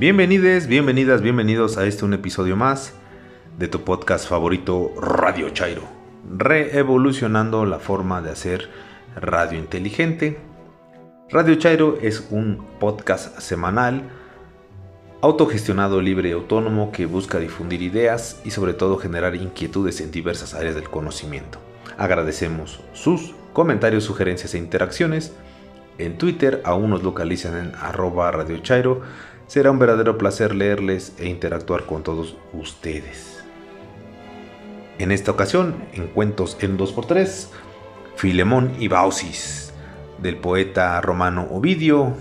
Bienvenides, bienvenidas, bienvenidos a este un episodio más de tu podcast favorito Radio Chairo, reevolucionando la forma de hacer radio inteligente. Radio Chairo es un podcast semanal, autogestionado, libre y autónomo que busca difundir ideas y sobre todo generar inquietudes en diversas áreas del conocimiento. Agradecemos sus comentarios, sugerencias e interacciones. En Twitter aún nos localizan en arroba Radio Chairo Será un verdadero placer leerles e interactuar con todos ustedes. En esta ocasión, en Cuentos en 2x3, Filemón y Bausis, del poeta romano Ovidio,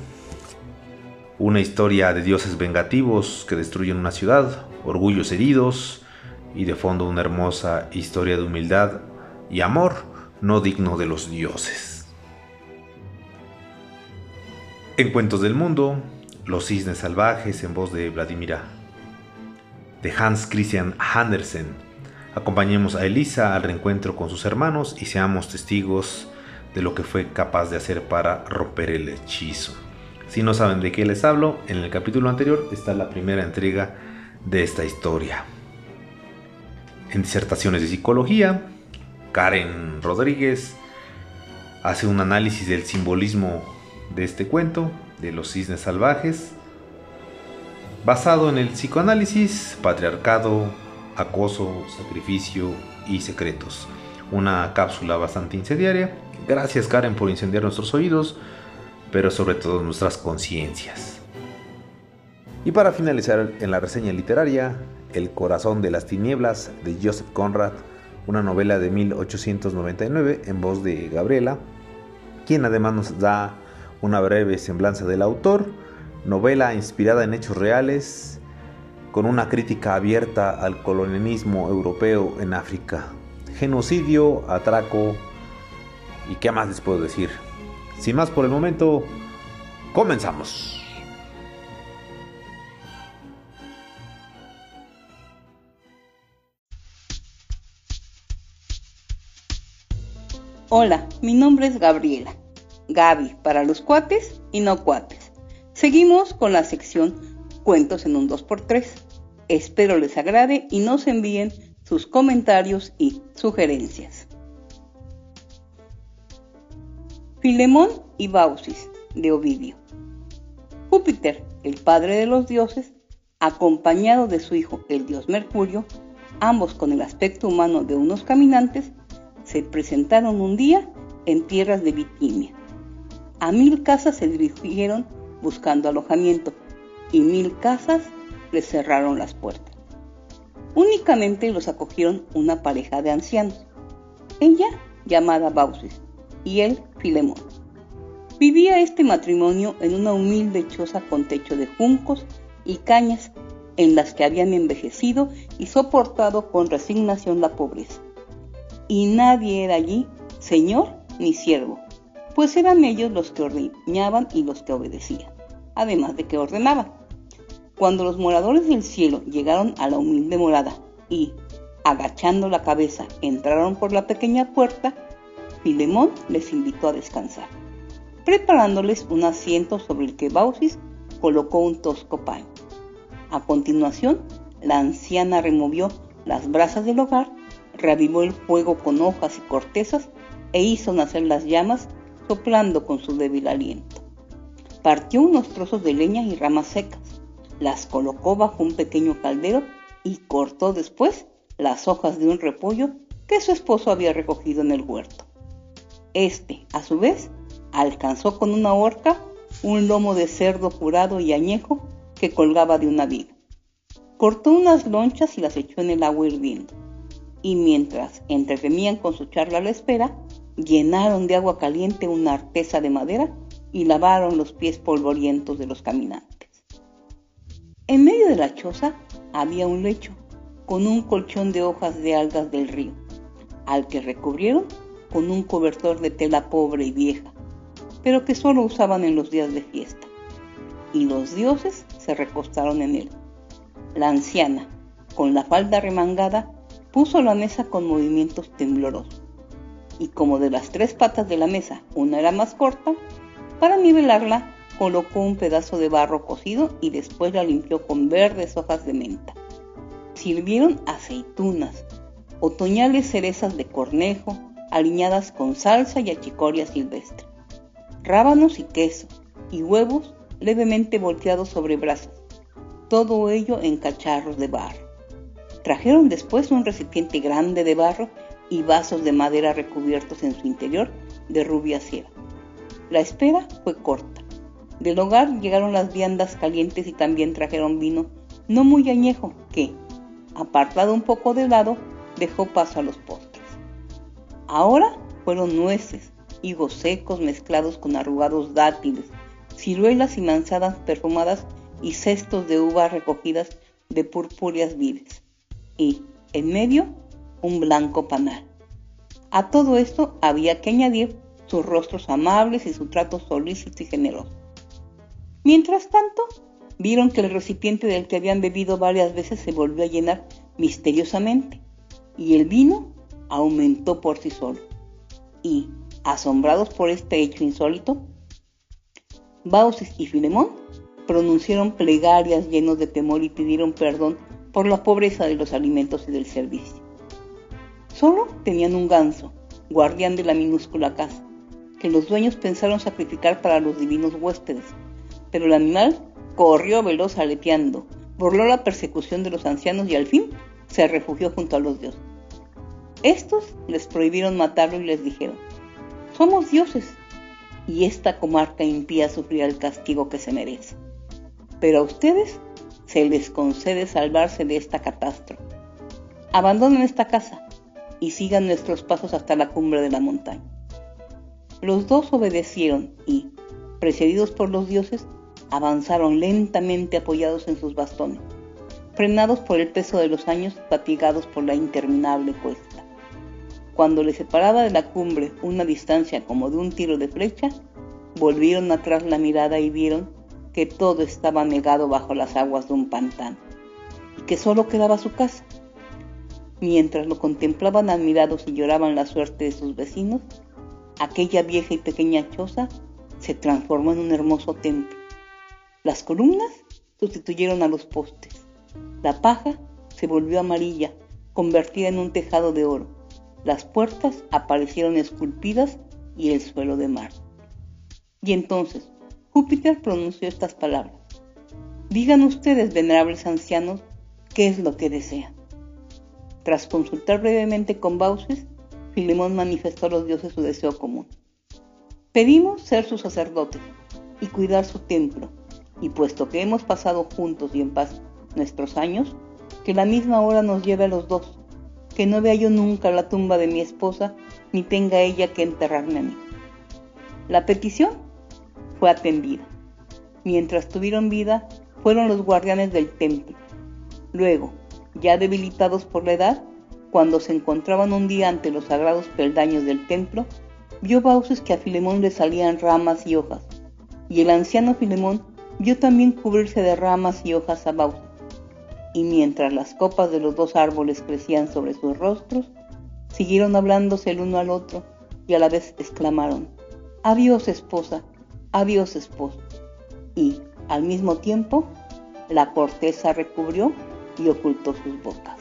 una historia de dioses vengativos que destruyen una ciudad, orgullos heridos y de fondo una hermosa historia de humildad y amor no digno de los dioses. En Cuentos del Mundo, los cisnes salvajes en voz de Vladimira. De Hans Christian Andersen. Acompañemos a Elisa al reencuentro con sus hermanos y seamos testigos de lo que fue capaz de hacer para romper el hechizo. Si no saben de qué les hablo, en el capítulo anterior está la primera entrega de esta historia. En disertaciones de psicología, Karen Rodríguez hace un análisis del simbolismo de este cuento de los cisnes salvajes, basado en el psicoanálisis, patriarcado, acoso, sacrificio y secretos. Una cápsula bastante incendiaria. Gracias Karen por incendiar nuestros oídos, pero sobre todo nuestras conciencias. Y para finalizar en la reseña literaria, El corazón de las tinieblas de Joseph Conrad, una novela de 1899 en voz de Gabriela, quien además nos da una breve semblanza del autor, novela inspirada en hechos reales, con una crítica abierta al colonialismo europeo en África. Genocidio, atraco y qué más les puedo decir. Sin más por el momento, comenzamos. Hola, mi nombre es Gabriela. Gaby para los cuates y no cuates. Seguimos con la sección Cuentos en un 2x3. Espero les agrade y nos envíen sus comentarios y sugerencias. Filemón y Bausis de Ovidio. Júpiter, el padre de los dioses, acompañado de su hijo el dios Mercurio, ambos con el aspecto humano de unos caminantes, se presentaron un día en tierras de Bitinia a mil casas se dirigieron buscando alojamiento y mil casas les cerraron las puertas. Únicamente los acogieron una pareja de ancianos, ella llamada Bausis y él Filemón. Vivía este matrimonio en una humilde choza con techo de juncos y cañas en las que habían envejecido y soportado con resignación la pobreza. Y nadie era allí señor ni siervo, pues eran ellos los que ordeñaban y los que obedecían, además de que ordenaban. Cuando los moradores del cielo llegaron a la humilde morada y, agachando la cabeza, entraron por la pequeña puerta, Filemón les invitó a descansar, preparándoles un asiento sobre el que Bausis colocó un tosco paño. A continuación, la anciana removió las brasas del hogar, reavivó el fuego con hojas y cortezas e hizo nacer las llamas soplando con su débil aliento. Partió unos trozos de leña y ramas secas, las colocó bajo un pequeño caldero y cortó después las hojas de un repollo que su esposo había recogido en el huerto. Este, a su vez, alcanzó con una horca un lomo de cerdo curado y añejo que colgaba de una viga. Cortó unas lonchas y las echó en el agua hirviendo. Y mientras entretenían con su charla a la espera, llenaron de agua caliente una artesa de madera y lavaron los pies polvorientos de los caminantes. En medio de la choza había un lecho con un colchón de hojas de algas del río, al que recubrieron con un cobertor de tela pobre y vieja, pero que solo usaban en los días de fiesta. Y los dioses se recostaron en él. La anciana, con la falda remangada, puso la mesa con movimientos temblorosos y como de las tres patas de la mesa una era más corta, para nivelarla colocó un pedazo de barro cocido y después la limpió con verdes hojas de menta. Sirvieron aceitunas, otoñales cerezas de cornejo, aliñadas con salsa y achicoria silvestre, rábanos y queso, y huevos levemente volteados sobre brasas, todo ello en cacharros de barro. Trajeron después un recipiente grande de barro y vasos de madera recubiertos en su interior de rubia cera. La espera fue corta. Del hogar llegaron las viandas calientes y también trajeron vino no muy añejo que, apartado un poco de lado, dejó paso a los postres. Ahora fueron nueces, higos secos mezclados con arrugados dátiles, ciruelas y manzanas perfumadas y cestos de uvas recogidas de purpúreas vides. Y, en medio, un blanco panal. A todo esto había que añadir sus rostros amables y su trato solícito y generoso. Mientras tanto, vieron que el recipiente del que habían bebido varias veces se volvió a llenar misteriosamente y el vino aumentó por sí solo. Y, asombrados por este hecho insólito, Bausis y Filemón pronunciaron plegarias llenos de temor y pidieron perdón por la pobreza de los alimentos y del servicio. Solo tenían un ganso, guardián de la minúscula casa, que los dueños pensaron sacrificar para los divinos huéspedes, pero el animal corrió veloz aleteando, burló la persecución de los ancianos y al fin se refugió junto a los dioses. Estos les prohibieron matarlo y les dijeron, somos dioses, y esta comarca impía sufrirá el castigo que se merece. Pero a ustedes se les concede salvarse de esta catástrofe. Abandonen esta casa y sigan nuestros pasos hasta la cumbre de la montaña. Los dos obedecieron y, precedidos por los dioses, avanzaron lentamente apoyados en sus bastones, frenados por el peso de los años, fatigados por la interminable cuesta. Cuando les separaba de la cumbre una distancia como de un tiro de flecha, volvieron atrás la mirada y vieron que todo estaba negado bajo las aguas de un pantano y que solo quedaba su casa. Mientras lo contemplaban admirados y lloraban la suerte de sus vecinos, aquella vieja y pequeña choza se transformó en un hermoso templo. Las columnas sustituyeron a los postes. La paja se volvió amarilla, convertida en un tejado de oro. Las puertas aparecieron esculpidas y el suelo de mar. Y entonces Júpiter pronunció estas palabras. Digan ustedes, venerables ancianos, qué es lo que desean. Tras consultar brevemente con Baucis, Filemón manifestó a los dioses su deseo común. Pedimos ser sus sacerdotes y cuidar su templo, y puesto que hemos pasado juntos y en paz nuestros años, que la misma hora nos lleve a los dos, que no vea yo nunca la tumba de mi esposa, ni tenga ella que enterrarme a mí. La petición fue atendida. Mientras tuvieron vida, fueron los guardianes del templo. Luego, ya debilitados por la edad, cuando se encontraban un día ante los sagrados peldaños del templo, vio Bauces que a Filemón le salían ramas y hojas, y el anciano Filemón vio también cubrirse de ramas y hojas a Bauces. Y mientras las copas de los dos árboles crecían sobre sus rostros, siguieron hablándose el uno al otro y a la vez exclamaron, Adiós esposa, adiós esposo. Y, al mismo tiempo, la corteza recubrió y ocultó sus bocas.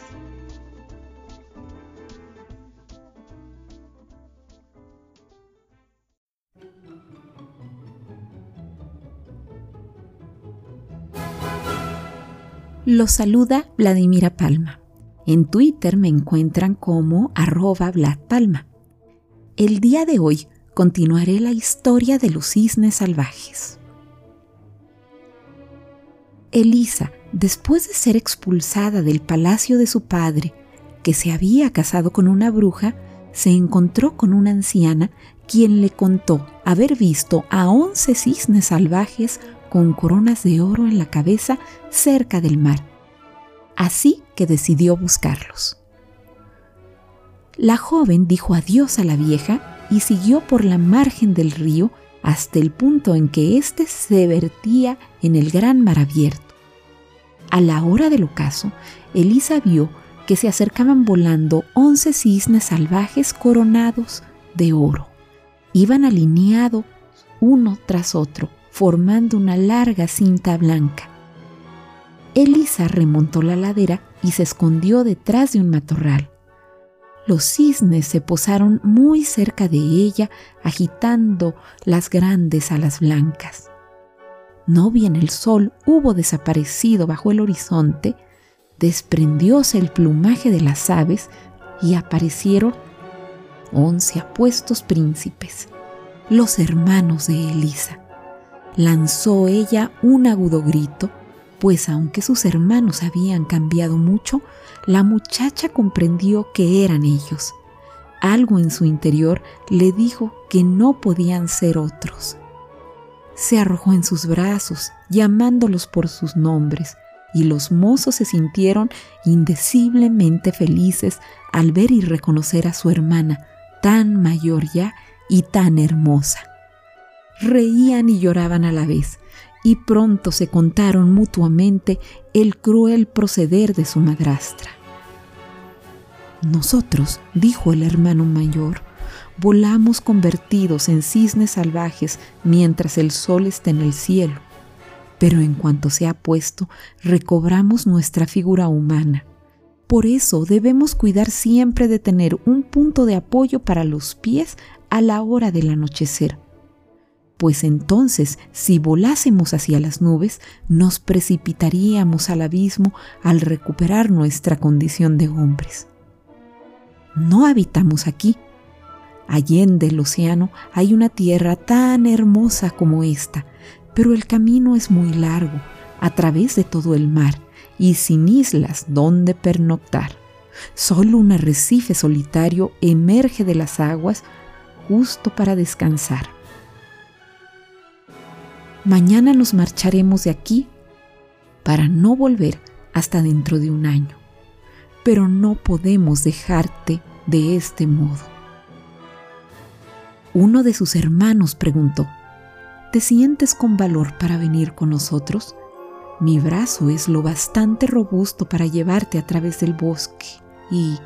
Los saluda Vladimira Palma. En Twitter me encuentran como arroba Palma. El día de hoy continuaré la historia de los cisnes salvajes. Elisa, después de ser expulsada del palacio de su padre, que se había casado con una bruja, se encontró con una anciana quien le contó haber visto a once cisnes salvajes con coronas de oro en la cabeza cerca del mar. Así que decidió buscarlos. La joven dijo adiós a la vieja y siguió por la margen del río hasta el punto en que éste se vertía en el gran mar abierto. A la hora del ocaso, Elisa vio que se acercaban volando once cisnes salvajes coronados de oro. Iban alineados uno tras otro, formando una larga cinta blanca. Elisa remontó la ladera y se escondió detrás de un matorral. Los cisnes se posaron muy cerca de ella, agitando las grandes alas blancas. No bien el sol hubo desaparecido bajo el horizonte, desprendióse el plumaje de las aves y aparecieron once apuestos príncipes, los hermanos de Elisa. Lanzó ella un agudo grito, pues aunque sus hermanos habían cambiado mucho, la muchacha comprendió que eran ellos. Algo en su interior le dijo que no podían ser otros. Se arrojó en sus brazos, llamándolos por sus nombres, y los mozos se sintieron indeciblemente felices al ver y reconocer a su hermana, tan mayor ya y tan hermosa. Reían y lloraban a la vez, y pronto se contaron mutuamente el cruel proceder de su madrastra. Nosotros, dijo el hermano mayor, volamos convertidos en cisnes salvajes mientras el sol está en el cielo, pero en cuanto se ha puesto, recobramos nuestra figura humana. Por eso debemos cuidar siempre de tener un punto de apoyo para los pies a la hora del anochecer pues entonces si volásemos hacia las nubes, nos precipitaríamos al abismo al recuperar nuestra condición de hombres. No habitamos aquí. Allende el océano hay una tierra tan hermosa como esta, pero el camino es muy largo, a través de todo el mar, y sin islas donde pernoctar. Solo un arrecife solitario emerge de las aguas justo para descansar. Mañana nos marcharemos de aquí para no volver hasta dentro de un año. Pero no podemos dejarte de este modo. Uno de sus hermanos preguntó, ¿te sientes con valor para venir con nosotros? Mi brazo es lo bastante robusto para llevarte a través del bosque y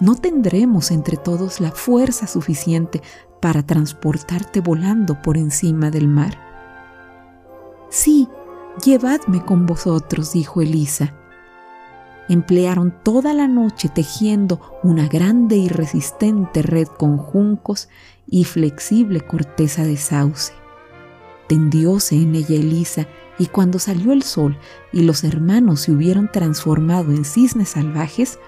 no tendremos entre todos la fuerza suficiente para transportarte volando por encima del mar. Sí, llevadme con vosotros, dijo Elisa. Emplearon toda la noche tejiendo una grande y resistente red con juncos y flexible corteza de sauce. Tendióse en ella Elisa y cuando salió el sol y los hermanos se hubieron transformado en cisnes salvajes,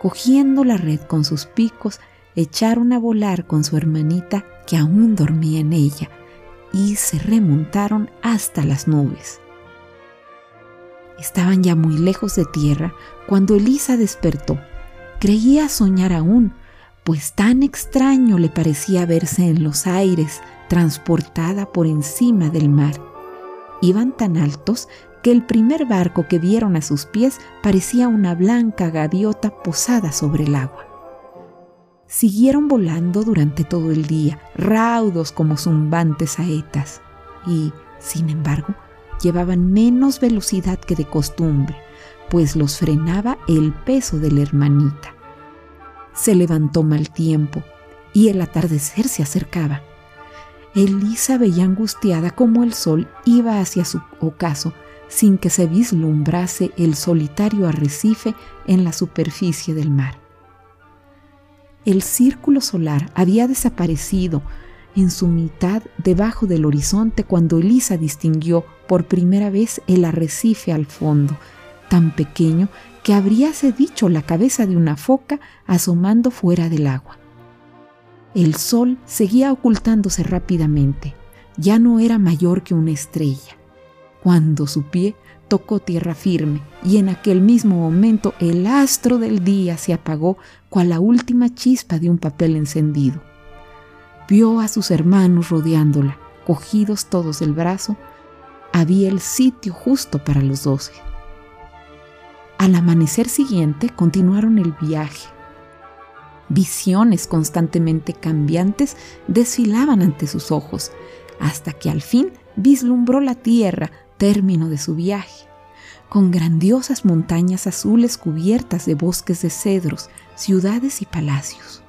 cogiendo la red con sus picos, echaron a volar con su hermanita que aún dormía en ella y se remontaron hasta las nubes. Estaban ya muy lejos de tierra cuando Elisa despertó. Creía soñar aún, pues tan extraño le parecía verse en los aires, transportada por encima del mar. Iban tan altos que el primer barco que vieron a sus pies parecía una blanca gaviota posada sobre el agua siguieron volando durante todo el día, raudos como zumbantes saetas, y, sin embargo, llevaban menos velocidad que de costumbre, pues los frenaba el peso de la hermanita. Se levantó mal tiempo y el atardecer se acercaba. Elisa veía angustiada cómo el sol iba hacia su ocaso sin que se vislumbrase el solitario arrecife en la superficie del mar el círculo solar había desaparecido en su mitad debajo del horizonte cuando Elisa distinguió por primera vez el arrecife al fondo, tan pequeño que habríase dicho la cabeza de una foca asomando fuera del agua. El sol seguía ocultándose rápidamente, ya no era mayor que una estrella, cuando su pie tocó tierra firme y en aquel mismo momento el astro del día se apagó cual la última chispa de un papel encendido. Vio a sus hermanos rodeándola, cogidos todos del brazo, había el sitio justo para los doce. Al amanecer siguiente continuaron el viaje. Visiones constantemente cambiantes desfilaban ante sus ojos, hasta que al fin vislumbró la tierra término de su viaje, con grandiosas montañas azules cubiertas de bosques de cedros, ciudades y palacios.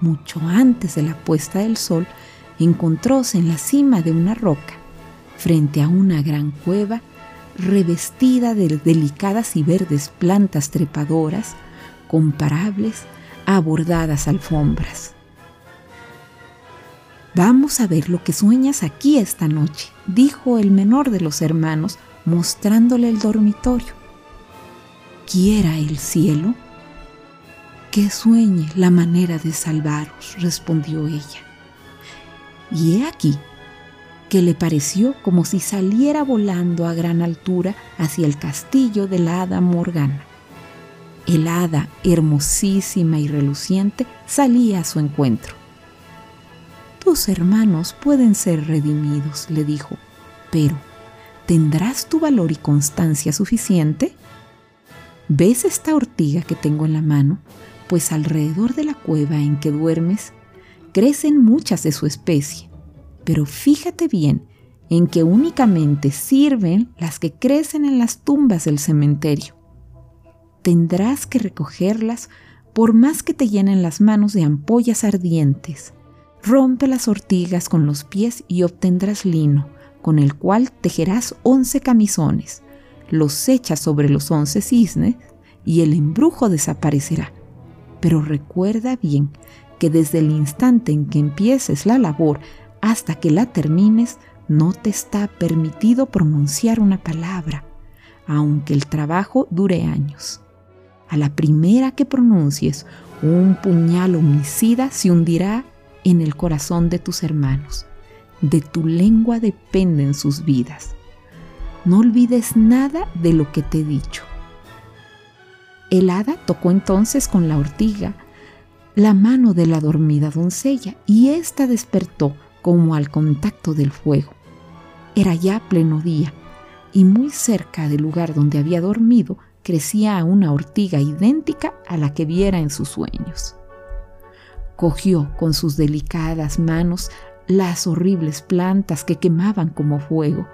Mucho antes de la puesta del sol, encontróse en la cima de una roca, frente a una gran cueva revestida de delicadas y verdes plantas trepadoras comparables a bordadas alfombras. Vamos a ver lo que sueñas aquí esta noche, dijo el menor de los hermanos, mostrándole el dormitorio. ¿Quiera el cielo? Que sueñe la manera de salvaros, respondió ella. Y he aquí que le pareció como si saliera volando a gran altura hacia el castillo de la hada Morgana. El hada, hermosísima y reluciente, salía a su encuentro. Tus hermanos pueden ser redimidos, le dijo, pero ¿tendrás tu valor y constancia suficiente? ¿Ves esta ortiga que tengo en la mano? Pues alrededor de la cueva en que duermes crecen muchas de su especie pero fíjate bien en que únicamente sirven las que crecen en las tumbas del cementerio. Tendrás que recogerlas por más que te llenen las manos de ampollas ardientes. Rompe las ortigas con los pies y obtendrás lino, con el cual tejerás once camisones. Los echas sobre los once cisnes y el embrujo desaparecerá. Pero recuerda bien que desde el instante en que empieces la labor hasta que la termines, no te está permitido pronunciar una palabra, aunque el trabajo dure años. A la primera que pronuncies, un puñal homicida se hundirá en el corazón de tus hermanos. De tu lengua dependen sus vidas. No olvides nada de lo que te he dicho. El hada tocó entonces con la ortiga la mano de la dormida doncella y ésta despertó como al contacto del fuego. Era ya pleno día, y muy cerca del lugar donde había dormido crecía una ortiga idéntica a la que viera en sus sueños. Cogió con sus delicadas manos las horribles plantas que quemaban como fuego,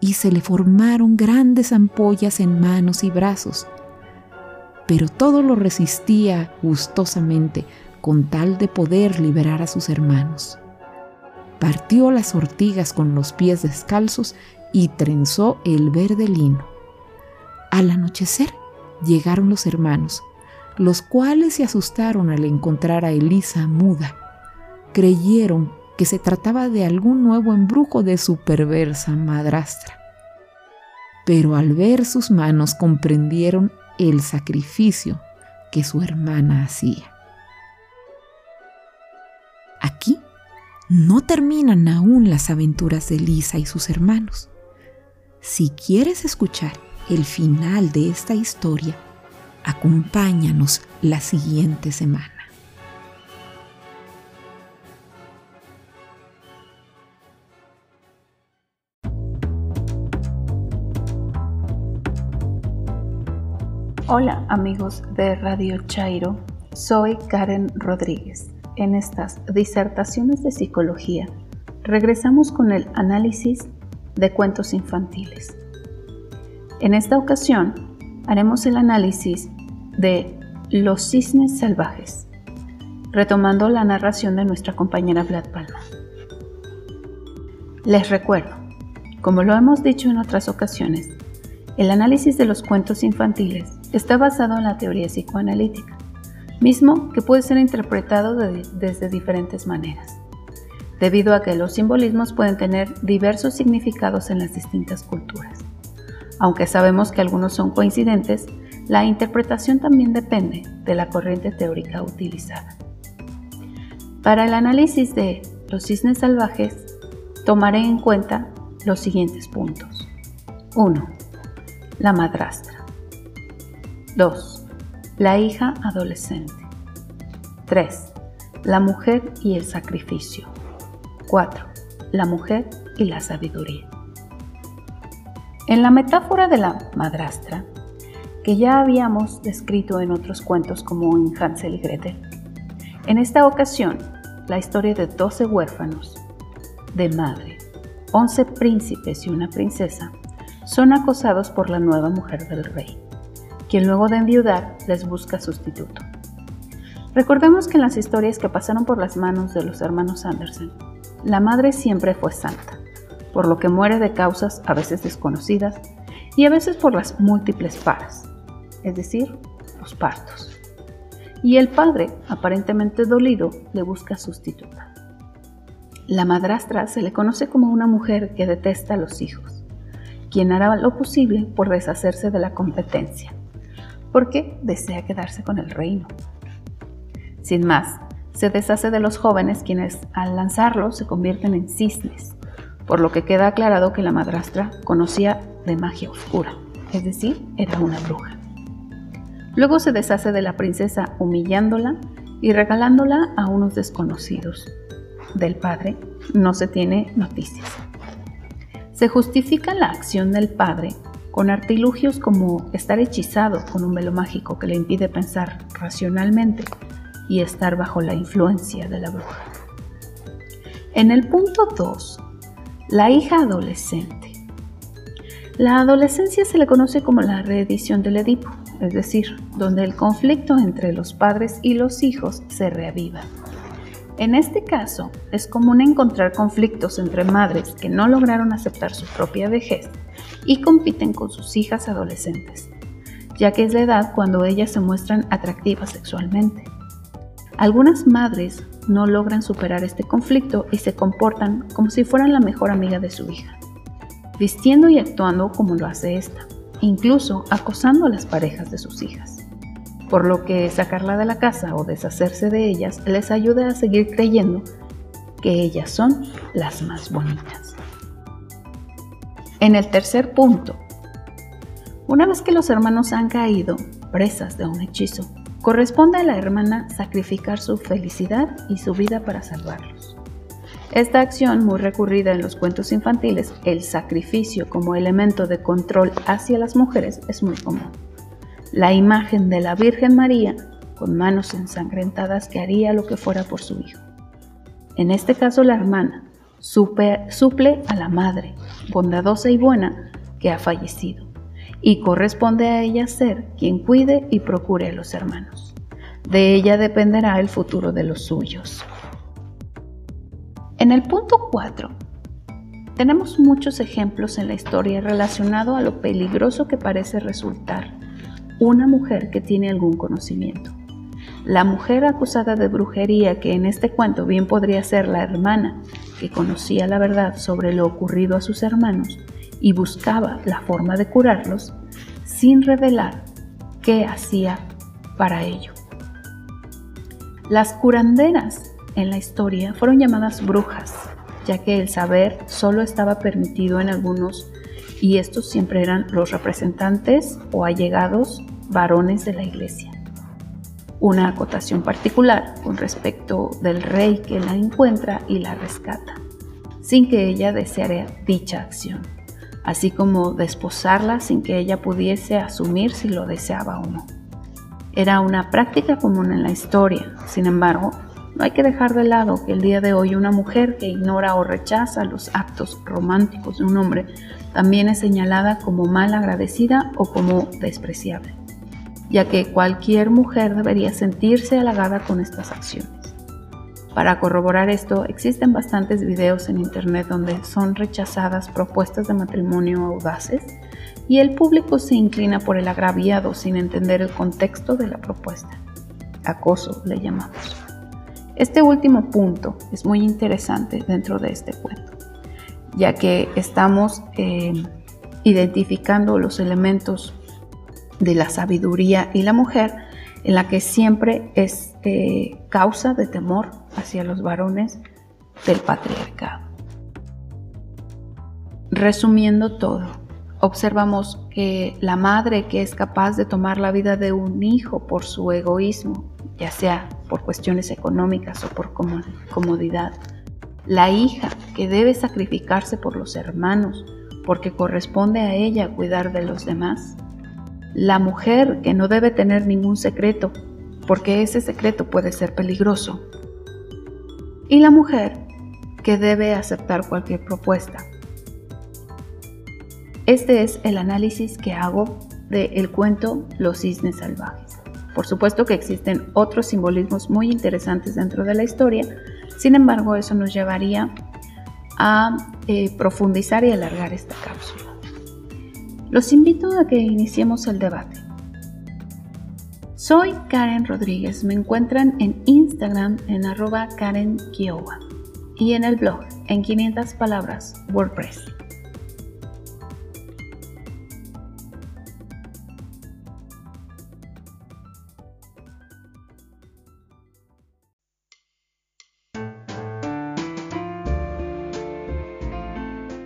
y se le formaron grandes ampollas en manos y brazos. Pero todo lo resistía gustosamente con tal de poder liberar a sus hermanos partió las ortigas con los pies descalzos y trenzó el verde lino. Al anochecer llegaron los hermanos, los cuales se asustaron al encontrar a Elisa muda. Creyeron que se trataba de algún nuevo embrujo de su perversa madrastra. Pero al ver sus manos comprendieron el sacrificio que su hermana hacía. No terminan aún las aventuras de Lisa y sus hermanos. Si quieres escuchar el final de esta historia, acompáñanos la siguiente semana. Hola amigos de Radio Chairo, soy Karen Rodríguez en estas disertaciones de psicología, regresamos con el análisis de cuentos infantiles. En esta ocasión haremos el análisis de Los cisnes salvajes, retomando la narración de nuestra compañera Vlad Palma. Les recuerdo, como lo hemos dicho en otras ocasiones, el análisis de los cuentos infantiles está basado en la teoría psicoanalítica mismo que puede ser interpretado desde diferentes maneras, debido a que los simbolismos pueden tener diversos significados en las distintas culturas. Aunque sabemos que algunos son coincidentes, la interpretación también depende de la corriente teórica utilizada. Para el análisis de los cisnes salvajes, tomaré en cuenta los siguientes puntos. 1. La madrastra. 2 la hija adolescente. 3. La mujer y el sacrificio. 4. La mujer y la sabiduría. En la metáfora de la madrastra, que ya habíamos descrito en otros cuentos como en Hansel y Gretel, en esta ocasión la historia de 12 huérfanos, de madre, 11 príncipes y una princesa, son acosados por la nueva mujer del rey quien luego de enviudar les busca sustituto. Recordemos que en las historias que pasaron por las manos de los hermanos Andersen, la madre siempre fue santa, por lo que muere de causas a veces desconocidas y a veces por las múltiples paras, es decir, los partos. Y el padre, aparentemente dolido, le busca sustituta. La madrastra se le conoce como una mujer que detesta a los hijos, quien hará lo posible por deshacerse de la competencia, porque desea quedarse con el reino. Sin más, se deshace de los jóvenes quienes al lanzarlos se convierten en cisnes, por lo que queda aclarado que la madrastra conocía de magia oscura, es decir, era una bruja. Luego se deshace de la princesa humillándola y regalándola a unos desconocidos. Del padre no se tiene noticias. Se justifica la acción del padre con artilugios como estar hechizado con un velo mágico que le impide pensar racionalmente y estar bajo la influencia de la bruja. En el punto 2, la hija adolescente. La adolescencia se le conoce como la reedición del Edipo, es decir, donde el conflicto entre los padres y los hijos se reaviva. En este caso, es común encontrar conflictos entre madres que no lograron aceptar su propia vejez y compiten con sus hijas adolescentes, ya que es la edad cuando ellas se muestran atractivas sexualmente. Algunas madres no logran superar este conflicto y se comportan como si fueran la mejor amiga de su hija, vistiendo y actuando como lo hace esta, incluso acosando a las parejas de sus hijas. Por lo que sacarla de la casa o deshacerse de ellas les ayuda a seguir creyendo que ellas son las más bonitas. En el tercer punto, una vez que los hermanos han caído presas de un hechizo, Corresponde a la hermana sacrificar su felicidad y su vida para salvarlos. Esta acción, muy recurrida en los cuentos infantiles, el sacrificio como elemento de control hacia las mujeres, es muy común. La imagen de la Virgen María con manos ensangrentadas que haría lo que fuera por su hijo. En este caso la hermana suple a la madre, bondadosa y buena, que ha fallecido y corresponde a ella ser quien cuide y procure a los hermanos. De ella dependerá el futuro de los suyos. En el punto 4, tenemos muchos ejemplos en la historia relacionado a lo peligroso que parece resultar una mujer que tiene algún conocimiento. La mujer acusada de brujería, que en este cuento bien podría ser la hermana, que conocía la verdad sobre lo ocurrido a sus hermanos, y buscaba la forma de curarlos sin revelar qué hacía para ello. Las curanderas en la historia fueron llamadas brujas, ya que el saber solo estaba permitido en algunos y estos siempre eran los representantes o allegados varones de la iglesia. Una acotación particular con respecto del rey que la encuentra y la rescata, sin que ella deseara dicha acción así como desposarla sin que ella pudiese asumir si lo deseaba o no. Era una práctica común en la historia, sin embargo, no hay que dejar de lado que el día de hoy una mujer que ignora o rechaza los actos románticos de un hombre también es señalada como mal agradecida o como despreciable, ya que cualquier mujer debería sentirse halagada con estas acciones. Para corroborar esto, existen bastantes videos en internet donde son rechazadas propuestas de matrimonio audaces y el público se inclina por el agraviado sin entender el contexto de la propuesta. Acoso le llamamos. Este último punto es muy interesante dentro de este cuento, ya que estamos eh, identificando los elementos de la sabiduría y la mujer en la que siempre es eh, causa de temor hacia los varones del patriarcado. Resumiendo todo, observamos que la madre que es capaz de tomar la vida de un hijo por su egoísmo, ya sea por cuestiones económicas o por comodidad, la hija que debe sacrificarse por los hermanos porque corresponde a ella cuidar de los demás, la mujer que no debe tener ningún secreto porque ese secreto puede ser peligroso y la mujer que debe aceptar cualquier propuesta. Este es el análisis que hago del cuento Los cisnes salvajes. Por supuesto que existen otros simbolismos muy interesantes dentro de la historia, sin embargo eso nos llevaría a eh, profundizar y alargar esta cápsula. Los invito a que iniciemos el debate. Soy Karen Rodríguez, me encuentran en Instagram en arroba Karen Kiowa y en el blog en 500 palabras WordPress.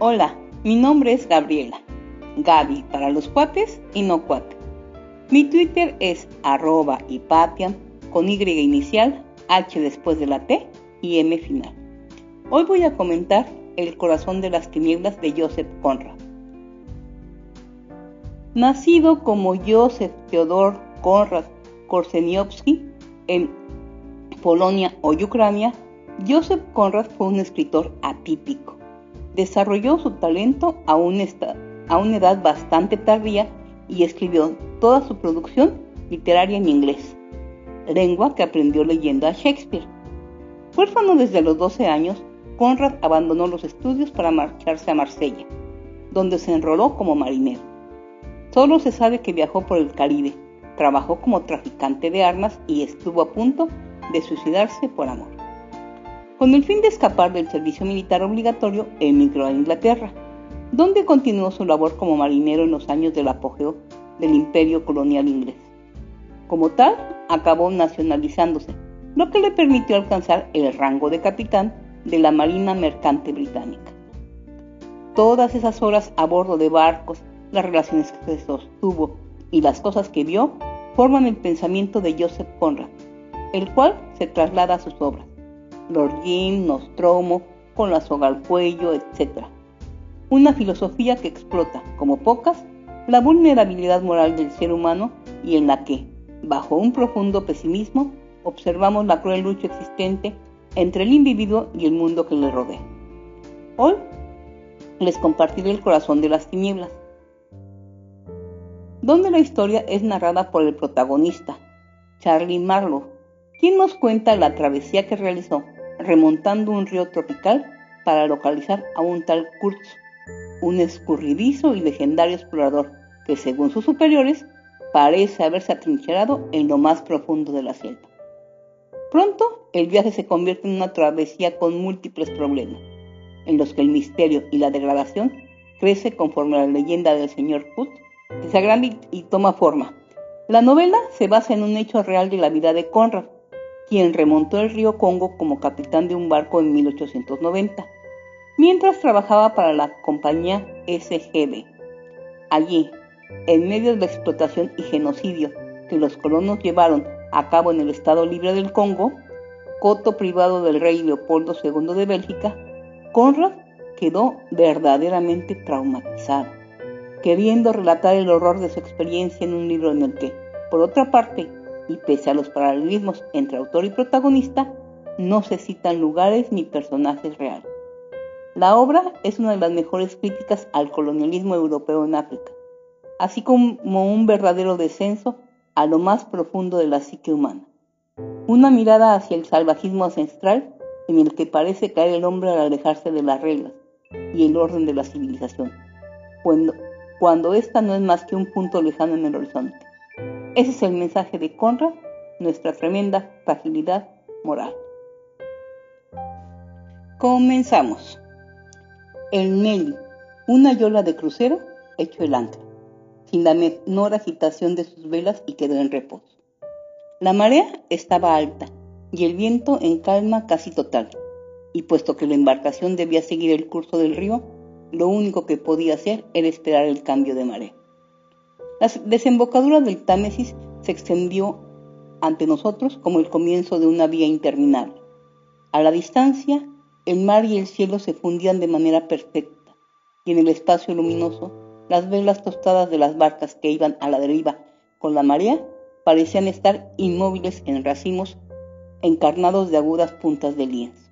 Hola, mi nombre es Gabriela. Gaby para los cuates y no cuate. Mi Twitter es arroba con Y inicial, H después de la T y M final. Hoy voy a comentar El corazón de las tinieblas de Joseph Conrad. Nacido como Joseph Theodor Konrad Korseniowski en Polonia o Ucrania, Joseph Conrad fue un escritor atípico Desarrolló su talento a, una edad bastante tardía y escribió toda su producción literaria en inglés, lengua que aprendió leyendo a Shakespeare. Huérfano desde los 12 años, Conrad abandonó los estudios para marcharse a Marsella, donde se enroló como marinero. Solo se sabe que viajó por el Caribe, trabajó como traficante de armas y estuvo a punto de suicidarse por amor. Con el fin de escapar del servicio militar obligatorio, emigró a Inglaterra, donde continuó su labor como marinero en los años del apogeo del imperio colonial inglés. Como tal, acabó nacionalizándose, lo que le permitió alcanzar el rango de capitán de la Marina Mercante Británica. Todas esas horas a bordo de barcos, las relaciones que sostuvo y las cosas que vio forman el pensamiento de Joseph Conrad, el cual se traslada a sus obras. Lord Jim, Nostromo, con la soga al cuello, etc. Una filosofía que explota, como pocas, la vulnerabilidad moral del ser humano y en la que, bajo un profundo pesimismo, observamos la cruel lucha existente entre el individuo y el mundo que le rodea. Hoy les compartiré el corazón de las tinieblas, donde la historia es narrada por el protagonista, Charlie Marlowe, quien nos cuenta la travesía que realizó remontando un río tropical para localizar a un tal Kurtz, un escurridizo y legendario explorador que, según sus superiores, parece haberse atrincherado en lo más profundo de la selva. Pronto, el viaje se convierte en una travesía con múltiples problemas, en los que el misterio y la degradación crece conforme la leyenda del señor Kurtz se agranda y toma forma. La novela se basa en un hecho real de la vida de Conrad, quien remontó el río Congo como capitán de un barco en 1890, mientras trabajaba para la compañía SGB. Allí, en medio de la explotación y genocidio que los colonos llevaron a cabo en el Estado Libre del Congo, coto privado del rey Leopoldo II de Bélgica, Conrad quedó verdaderamente traumatizado, queriendo relatar el horror de su experiencia en un libro en el que, por otra parte, y pese a los paralelismos entre autor y protagonista, no se citan lugares ni personajes reales. La obra es una de las mejores críticas al colonialismo europeo en África, así como un verdadero descenso a lo más profundo de la psique humana. Una mirada hacia el salvajismo ancestral en el que parece caer el hombre al alejarse de las reglas y el orden de la civilización, cuando, esta no es más que un punto lejano en el horizonte. Ese es el mensaje de Conrad, nuestra tremenda fragilidad moral. Comenzamos. El Nelly, una yola de crucero, echó el ancla, sin la menor agitación de sus velas y quedó en reposo. La marea estaba alta y el viento en calma casi total, y puesto que la embarcación debía seguir el curso del río, lo único que podía hacer era esperar el cambio de marea. La desembocadura del Támesis se extendió ante nosotros como el comienzo de una vía interminable. A la distancia, el mar y el cielo se fundían de manera perfecta, y en el espacio luminoso, las velas tostadas de las barcas que iban a la deriva con la marea parecían estar inmóviles en racimos encarnados de agudas puntas de lienzo,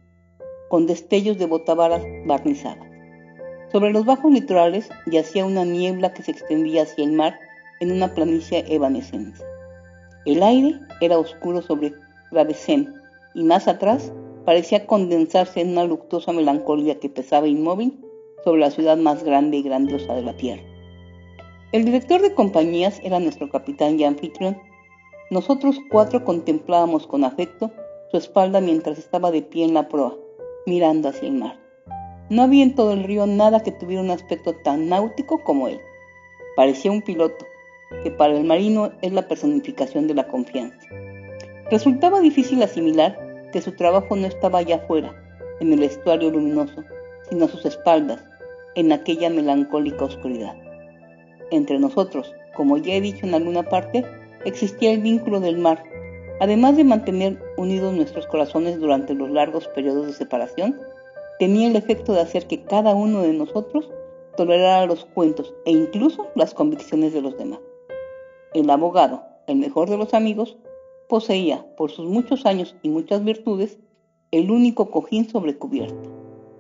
con destellos de botavaras barnizadas. Sobre los bajos litorales yacía una niebla que se extendía hacia el mar en una planicie evanescente. El aire era oscuro sobre Gravesend y más atrás parecía condensarse en una luctuosa melancolía que pesaba inmóvil sobre la ciudad más grande y grandiosa de la tierra. El director de compañías era nuestro capitán y anfitrión. Nosotros cuatro contemplábamos con afecto su espalda mientras estaba de pie en la proa, mirando hacia el mar. No había en todo el río nada que tuviera un aspecto tan náutico como él. Parecía un piloto, que para el marino es la personificación de la confianza. Resultaba difícil asimilar que su trabajo no estaba allá afuera, en el estuario luminoso, sino a sus espaldas, en aquella melancólica oscuridad. Entre nosotros, como ya he dicho en alguna parte, existía el vínculo del mar, además de mantener unidos nuestros corazones durante los largos periodos de separación, tenía el efecto de hacer que cada uno de nosotros tolerara los cuentos e incluso las convicciones de los demás. El abogado, el mejor de los amigos, poseía, por sus muchos años y muchas virtudes, el único cojín sobre cubierta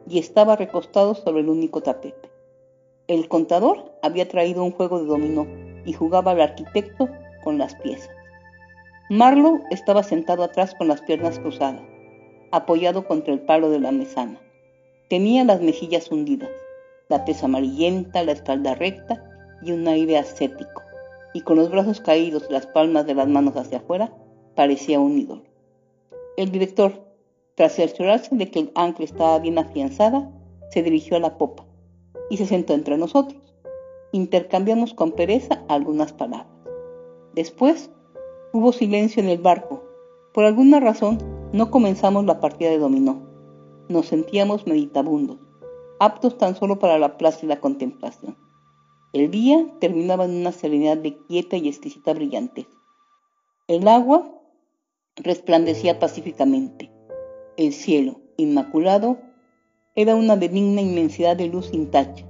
y estaba recostado sobre el único tapete. El contador había traído un juego de dominó y jugaba al arquitecto con las piezas. Marlowe estaba sentado atrás con las piernas cruzadas, apoyado contra el palo de la mesana. Tenía las mejillas hundidas, la tez amarillenta, la espalda recta y un aire ascético y con los brazos caídos las palmas de las manos hacia afuera, parecía un ídolo. El director, tras cerciorarse de que el ancla estaba bien afianzada, se dirigió a la popa y se sentó entre nosotros. Intercambiamos con pereza algunas palabras. Después hubo silencio en el barco. Por alguna razón no comenzamos la partida de dominó. Nos sentíamos meditabundos, aptos tan solo para la plácida contemplación. El día terminaba en una serenidad de quieta y exquisita brillantez. El agua resplandecía pacíficamente. El cielo, inmaculado, era una benigna inmensidad de luz sin tacha.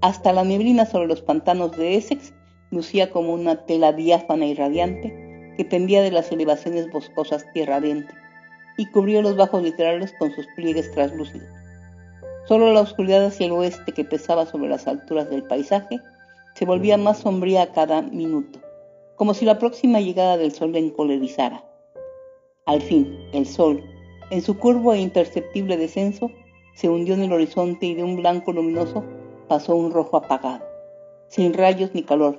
Hasta la neblina sobre los pantanos de Essex lucía como una tela diáfana y radiante que pendía de las elevaciones boscosas tierra adentro y cubría los bajos literales con sus pliegues traslúcidos. Solo la oscuridad hacia el oeste que pesaba sobre las alturas del paisaje se volvía más sombría a cada minuto, como si la próxima llegada del sol le encolerizara. Al fin, el sol, en su curvo e imperceptible descenso, se hundió en el horizonte y de un blanco luminoso pasó un rojo apagado, sin rayos ni calor,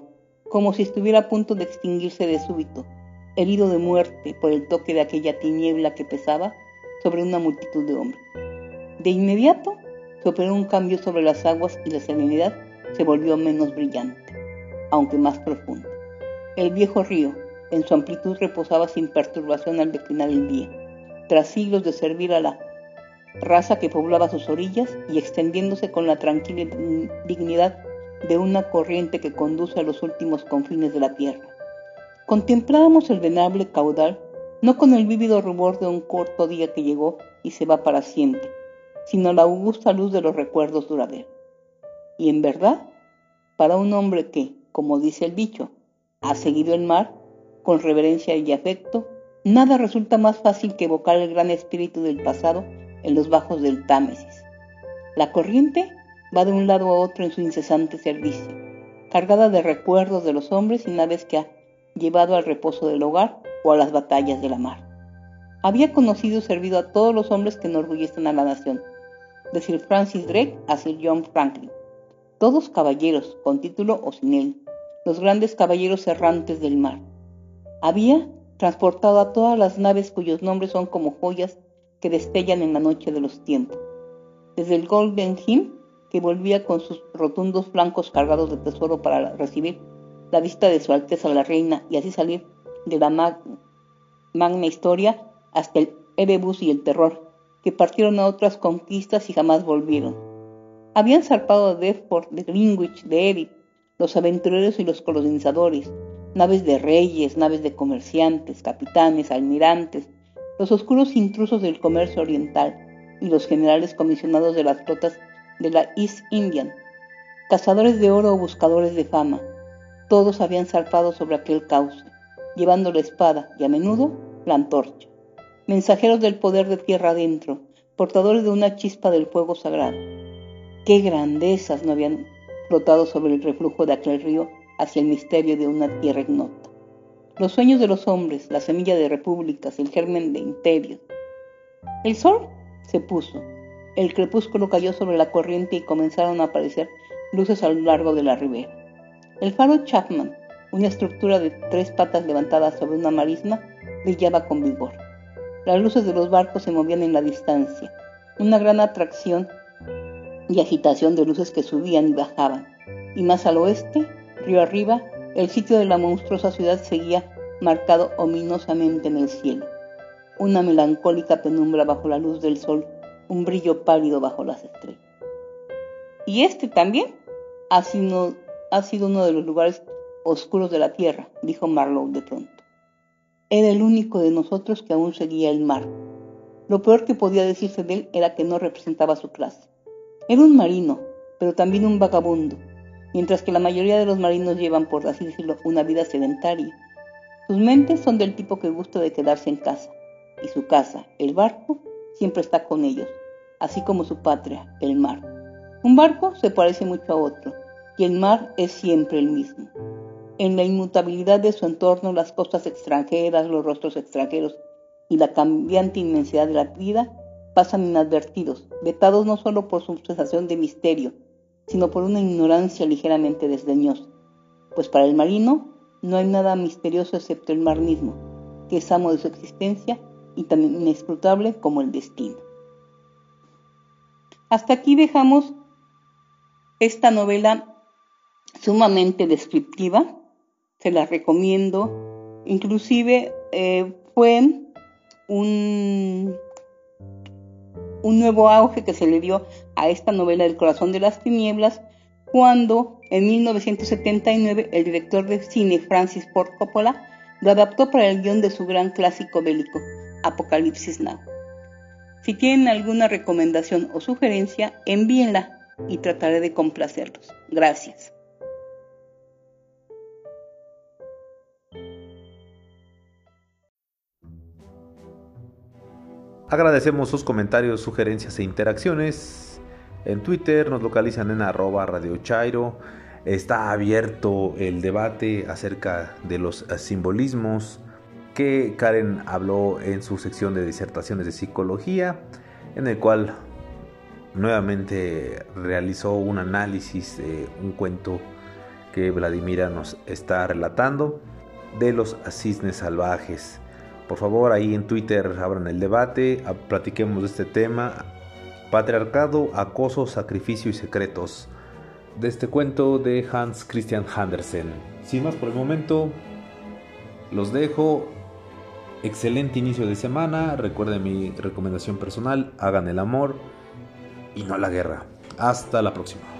como si estuviera a punto de extinguirse de súbito, herido de muerte por el toque de aquella tiniebla que pesaba sobre una multitud de hombres. De inmediato se operó un cambio sobre las aguas y la serenidad se volvió menos brillante, aunque más profundo. El viejo río, en su amplitud, reposaba sin perturbación al declinar el día, tras siglos de servir a la raza que poblaba sus orillas y extendiéndose con la tranquila dignidad de una corriente que conduce a los últimos confines de la tierra. Contemplábamos el venerable caudal no con el vívido rubor de un corto día que llegó y se va para siempre, sino la augusta luz de los recuerdos duraderos. Y en verdad, para un hombre que, como dice el dicho, ha seguido el mar con reverencia y afecto, nada resulta más fácil que evocar el gran espíritu del pasado en los bajos del Támesis. La corriente va de un lado a otro en su incesante servicio, cargada de recuerdos de los hombres y naves que ha llevado al reposo del hogar o a las batallas de la mar. Había conocido y servido a todos los hombres que enorgullecen a la nación, de Sir Francis Drake a Sir John Franklin, todos caballeros, con título o sin él, los grandes caballeros errantes del mar. Había transportado a todas las naves cuyos nombres son como joyas que destellan en la noche de los tiempos. Desde el Golden Hymn, que volvía con sus rotundos flancos cargados de tesoro para recibir la vista de su Alteza la Reina y así salir de la magna historia hasta el Erebus y el terror, que partieron a otras conquistas y jamás volvieron habían zarpado de Deptford, de Greenwich, de Edith, los aventureros y los colonizadores, naves de reyes, naves de comerciantes, capitanes, almirantes, los oscuros intrusos del comercio oriental y los generales comisionados de las flotas de la East Indian, cazadores de oro o buscadores de fama, todos habían zarpado sobre aquel cauce, llevando la espada y a menudo la antorcha, mensajeros del poder de tierra adentro, portadores de una chispa del fuego sagrado. Qué grandezas no habían flotado sobre el reflujo de aquel río hacia el misterio de una tierra ignota. Los sueños de los hombres, la semilla de repúblicas, el germen de imperios, El sol se puso, el crepúsculo cayó sobre la corriente y comenzaron a aparecer luces a lo largo de la ribera. El faro Chapman, una estructura de tres patas levantadas sobre una marisma, brillaba con vigor. Las luces de los barcos se movían en la distancia, una gran atracción y agitación de luces que subían y bajaban. Y más al oeste, río arriba, el sitio de la monstruosa ciudad seguía marcado ominosamente en el cielo. Una melancólica penumbra bajo la luz del sol, un brillo pálido bajo las estrellas. Y este también ha sido, ha sido uno de los lugares oscuros de la tierra, dijo Marlowe de pronto. Era el único de nosotros que aún seguía el mar. Lo peor que podía decirse de él era que no representaba su clase. Era un marino, pero también un vagabundo, mientras que la mayoría de los marinos llevan, por así decirlo, una vida sedentaria. Sus mentes son del tipo que gusta de quedarse en casa, y su casa, el barco, siempre está con ellos, así como su patria, el mar. Un barco se parece mucho a otro, y el mar es siempre el mismo. En la inmutabilidad de su entorno, las costas extranjeras, los rostros extranjeros y la cambiante inmensidad de la vida pasan inadvertidos, vetados no solo por su sensación de misterio, sino por una ignorancia ligeramente desdeñosa, pues para el marino no hay nada misterioso excepto el mar mismo, que es amo de su existencia y tan inescrutable como el destino. Hasta aquí dejamos esta novela sumamente descriptiva, se la recomiendo, inclusive eh, fue un un nuevo auge que se le dio a esta novela del corazón de las tinieblas cuando en 1979 el director de cine Francis Ford Coppola lo adaptó para el guion de su gran clásico bélico, Apocalipsis Now. Si tienen alguna recomendación o sugerencia, envíenla y trataré de complacerlos. Gracias. Agradecemos sus comentarios, sugerencias e interacciones. En Twitter nos localizan en arroba Radio Chairo. Está abierto el debate acerca de los simbolismos que Karen habló en su sección de disertaciones de psicología, en el cual nuevamente realizó un análisis de un cuento que Vladimira nos está relatando de los cisnes salvajes. Por favor, ahí en Twitter abran el debate, platiquemos de este tema. Patriarcado, acoso, sacrificio y secretos. De este cuento de Hans Christian Andersen. Sin más por el momento, los dejo. Excelente inicio de semana. Recuerden mi recomendación personal. Hagan el amor y no la guerra. Hasta la próxima.